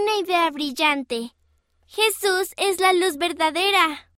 una idea brillante. Jesús es la luz verdadera.